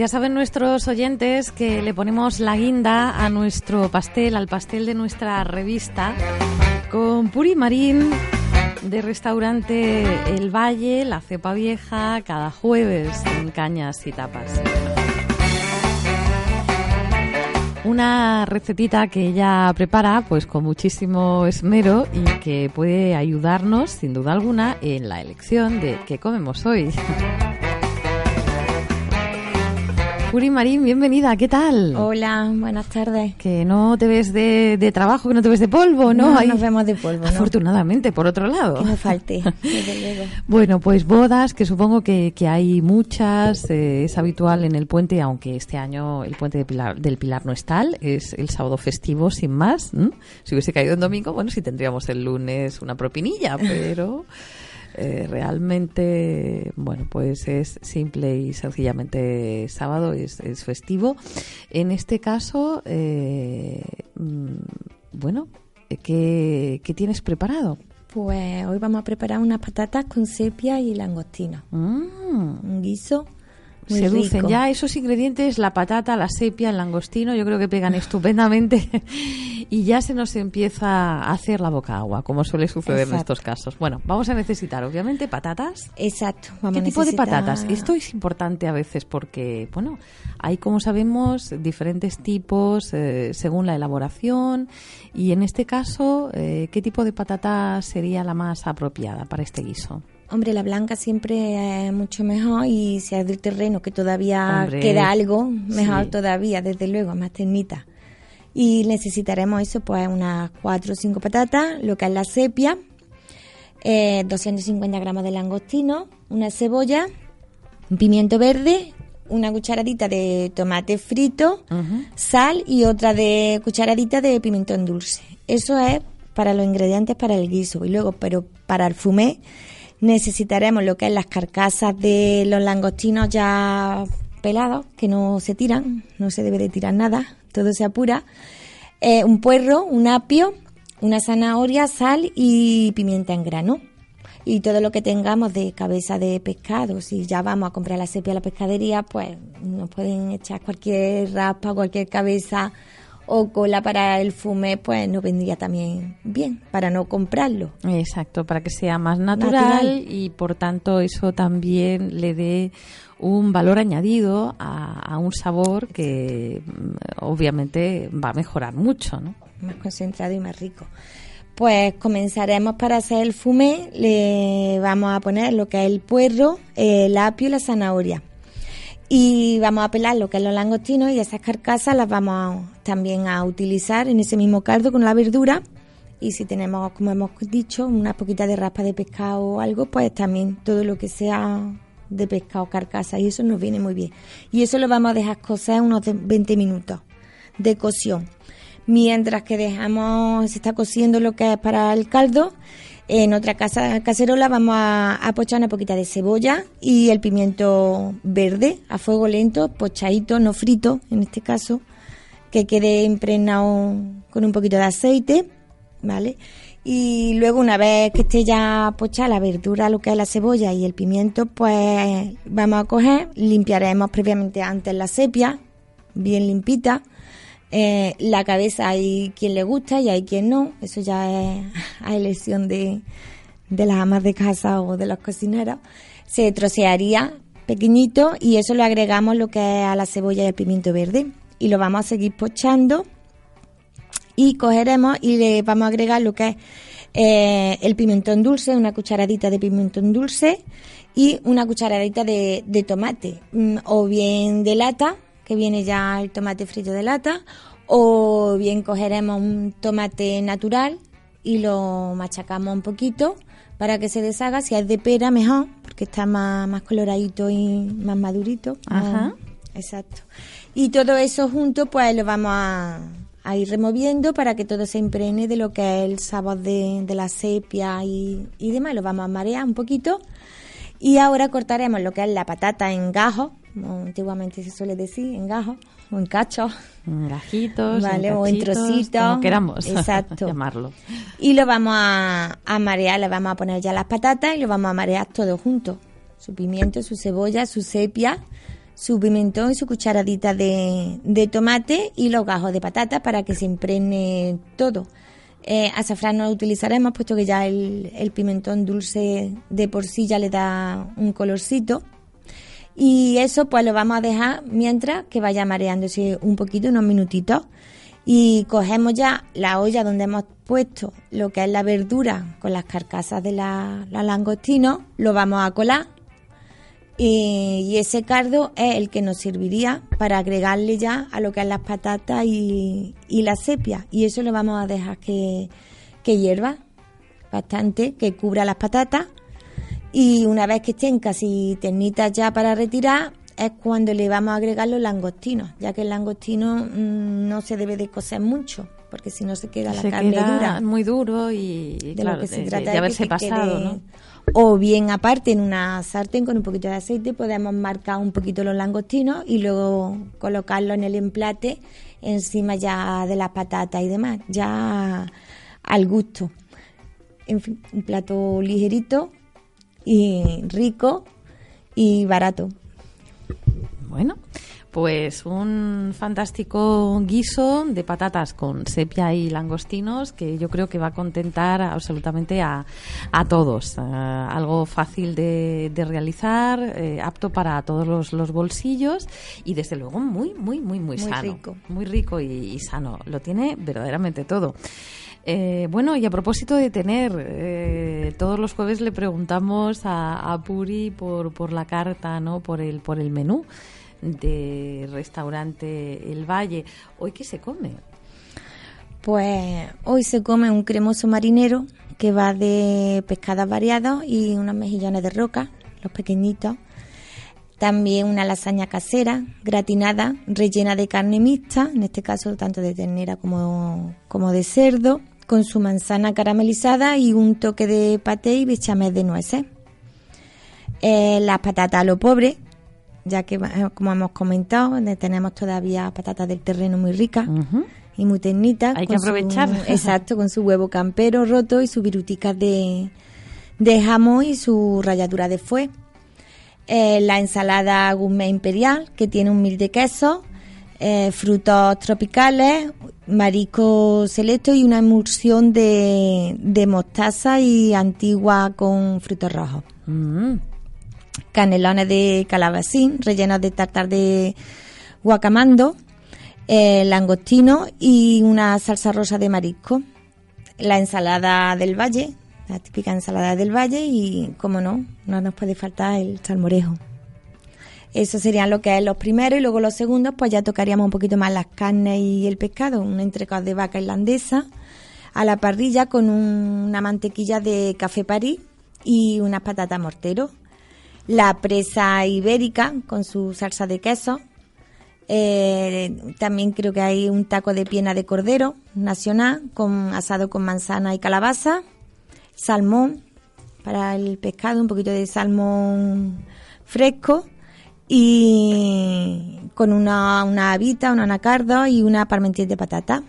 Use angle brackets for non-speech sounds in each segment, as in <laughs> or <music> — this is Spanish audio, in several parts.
ya saben nuestros oyentes que le ponemos la guinda a nuestro pastel, al pastel de nuestra revista, con Puri Marín de restaurante El Valle, La Cepa Vieja, cada jueves en Cañas y Tapas. Una recetita que ella prepara pues con muchísimo esmero y que puede ayudarnos sin duda alguna en la elección de qué comemos hoy. Puri Marín, bienvenida, ¿qué tal? Hola, buenas tardes. Que no te ves de, de trabajo, que no te ves de polvo, ¿no? No Ahí- nos vemos de polvo, ¿no? Afortunadamente, por otro lado. Que no falte, desde luego. <laughs> Bueno, pues bodas, que supongo que, que hay muchas, eh, es habitual en el puente, aunque este año el puente de Pilar- del Pilar no es tal, es el sábado festivo sin más. Si hubiese caído en domingo, bueno, sí tendríamos el lunes una propinilla, <laughs> pero eh, realmente, bueno, pues es simple y sencillamente sábado, es, es festivo. En este caso, eh, mm, bueno, ¿qué, ¿qué tienes preparado? Pues hoy vamos a preparar unas patatas con sepia y langostino. Mm. Un guiso Seducen rico. ya esos ingredientes, la patata, la sepia, el langostino, yo creo que pegan estupendamente <laughs> y ya se nos empieza a hacer la boca agua, como suele suceder en estos casos. Bueno, vamos a necesitar obviamente patatas. Exacto. Vamos ¿Qué a tipo de patatas? Esto es importante a veces porque, bueno, hay, como sabemos, diferentes tipos eh, según la elaboración y en este caso, eh, ¿qué tipo de patata sería la más apropiada para este guiso? Hombre, la blanca siempre es mucho mejor y si es del terreno que todavía Hombre, queda algo, mejor sí. todavía, desde luego, más ternita. Y necesitaremos eso, pues unas 4 o 5 patatas, lo que es la sepia, eh, 250 gramos de langostino, una cebolla, un pimiento verde, una cucharadita de tomate frito, sal y otra de cucharadita de pimentón dulce. Eso es para los ingredientes para el guiso. Y luego, pero para el fumé necesitaremos lo que es las carcasas de los langostinos ya pelados, que no se tiran, no se debe de tirar nada, todo se apura. Eh, un puerro, un apio, una zanahoria, sal y pimienta en grano. Y todo lo que tengamos de cabeza de pescado, si ya vamos a comprar la sepia a la pescadería, pues nos pueden echar cualquier raspa, cualquier cabeza o cola para el fumé, pues nos vendría también bien, para no comprarlo. Exacto, para que sea más natural, Natural. y por tanto eso también le dé un valor añadido a, a un sabor que obviamente va a mejorar mucho, ¿no? más concentrado y más rico. Pues comenzaremos para hacer el fumé, le vamos a poner lo que es el puerro, el apio y la zanahoria. Y vamos a pelar lo que es los langostinos y esas carcasas las vamos a- también a utilizar en ese mismo caldo con la verdura. Y si tenemos, como hemos dicho, una poquita de raspa de pescado o algo, pues también todo lo que sea de pescado, carcasa, y eso nos viene muy bien. Y eso lo vamos a dejar cocer unos de- 20 minutos de cocción. Mientras que dejamos, se está cociendo lo que es para el caldo, en otra casa, cacerola vamos a, a pochar una poquita de cebolla y el pimiento verde a fuego lento, pochadito, no frito en este caso, que quede impregnado con un poquito de aceite, ¿vale? Y luego una vez que esté ya pochada la verdura, lo que es la cebolla y el pimiento, pues vamos a coger, limpiaremos previamente antes la sepia, bien limpita. Eh, la cabeza hay quien le gusta y hay quien no, eso ya es a elección de, de las amas de casa o de los cocineros. Se trocearía pequeñito y eso lo agregamos lo que es a la cebolla y el pimiento verde. Y lo vamos a seguir pochando. Y cogeremos y le vamos a agregar lo que es eh, el pimentón dulce, una cucharadita de pimentón dulce y una cucharadita de, de tomate, mm, o bien de lata, que viene ya el tomate frito de lata, o bien cogeremos un tomate natural y lo machacamos un poquito para que se deshaga. Si es de pera, mejor, porque está más, más coloradito y más madurito. Ajá. Exacto. Y todo eso junto, pues lo vamos a, a ir removiendo para que todo se impregne de lo que es el sabor de, de la sepia y, y demás. Lo vamos a marear un poquito. Y ahora cortaremos lo que es la patata en gajos, antiguamente se suele decir, en gajos o en cachos. En gajitos, Vale, en o en trocitos. como queramos Exacto. <laughs> llamarlo. Y lo vamos a, a marear, le vamos a poner ya las patatas y lo vamos a marear todo junto. Su pimiento, su cebolla, su sepia, su pimentón y su cucharadita de, de tomate y los gajos de patata para que se impregne todo. Eh, azafrán no lo utilizaremos puesto que ya el, el pimentón dulce de por sí ya le da un colorcito. Y eso pues lo vamos a dejar mientras que vaya mareándose un poquito, unos minutitos. Y cogemos ya la olla donde hemos puesto lo que es la verdura con las carcasas de la, la langostino, lo vamos a colar. Y, y ese cardo es el que nos serviría para agregarle ya a lo que es las patatas y, y la sepia. Y eso lo vamos a dejar que, que hierva bastante, que cubra las patatas. Y una vez que estén casi ternitas ya para retirar, es cuando le vamos a agregar los langostinos, ya que el langostino mm, no se debe de cocer mucho, porque si no se queda la se carne queda dura. muy duro y, de claro, lo que se de- trata de que haberse se pasado, quede- ¿no? O bien aparte en una sartén con un poquito de aceite podemos marcar un poquito los langostinos y luego colocarlo en el emplate encima ya de las patatas y demás, ya al gusto. En fin, un plato ligerito y rico y barato. Bueno, pues un fantástico guiso de patatas con sepia y langostinos que yo creo que va a contentar absolutamente a, a todos. Eh, algo fácil de, de realizar, eh, apto para todos los, los bolsillos y desde luego muy, muy, muy, muy, Muy sano. rico. Muy rico y, y sano. Lo tiene verdaderamente todo. Eh, bueno, y a propósito de tener, eh, todos los jueves le preguntamos a, Puri por, por la carta, ¿no? Por el, por el menú de restaurante El Valle. ¿Hoy qué se come? Pues hoy se come un cremoso marinero que va de pescados variados y unos mejillones de roca, los pequeñitos. También una lasaña casera, gratinada, rellena de carne mixta, en este caso tanto de ternera como de cerdo, con su manzana caramelizada y un toque de paté y bechamel de nueces. Eh, las patatas a lo pobre, ya que, como hemos comentado, tenemos todavía patatas del terreno muy ricas y muy tiernitas. Hay que su- aprovechar. <laughs> exacto, con su huevo campero roto y sus viruticas de, de jamón y su ralladura de fue. Eh, la ensalada gourmet imperial, que tiene un mil de queso, eh, frutos tropicales, marisco selecto y una emulsión de, de mostaza y antigua con frutos rojos Mm. canelones de calabacín rellenos de tartar de guacamando, eh, langostino y una salsa rosa de marisco. La ensalada del valle, la típica ensalada del valle y, como no, no nos puede faltar el salmorejo. Eso serían lo que es los primeros y luego los segundos, pues ya tocaríamos un poquito más las carnes y el pescado, un entrecot de vaca irlandesa a la parrilla con un- una mantequilla de café París y unas patatas mortero. La presa ibérica con su salsa de queso. Eh, también creo que hay un taco de piena de cordero nacional con asado con manzana y calabaza. Salmón para el pescado, un poquito de salmón fresco y con una, una habita, un anacardo y una parmentier de patata.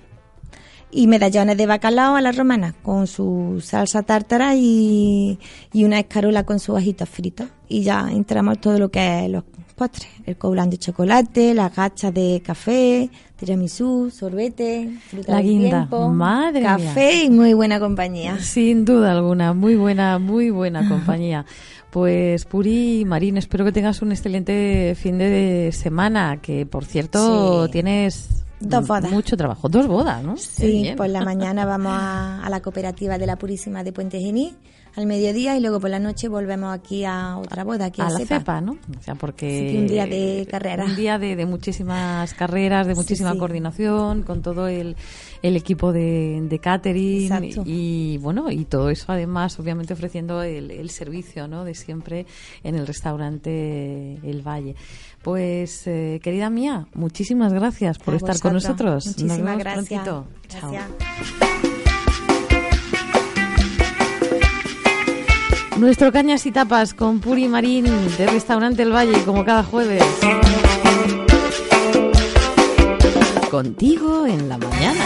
Y medallones de bacalao a la romana con su salsa tártara y, y una escarola con sus ajitos fritos. Y ya entramos todo lo que es los postres. El coulán de chocolate, las gachas de café, tiramisú, sorbete, fruta La guinda. tiempo, Madre mía. café y muy buena compañía. Sin duda alguna, muy buena, muy buena <laughs> compañía. Pues Puri Marín, espero que tengas un excelente fin de semana, que por cierto Sí. tienes Dos bodas. mucho trabajo, dos bodas, ¿no Sí, por la <laughs> mañana vamos a, a la cooperativa de la Purísima de Puente Genil al mediodía y luego por la noche volvemos aquí a otra boda, aquí a, a la cepa, ¿no? O sea, porque Sí, un día de carrera. un día de, de muchísimas carreras, de muchísima sí. coordinación, con todo el, el equipo de, de catering Exacto. y bueno y todo eso además, obviamente ofreciendo el, el servicio, ¿no? De siempre en el restaurante El Valle. Pues eh, querida mía, muchísimas gracias por A estar con nosotros. Nos Muchísimas vemos gracias. prontito. Chao. Nuestro Cañas y Tapas con Puri Marín de Restaurante El Valle, como cada jueves. Contigo en la mañana.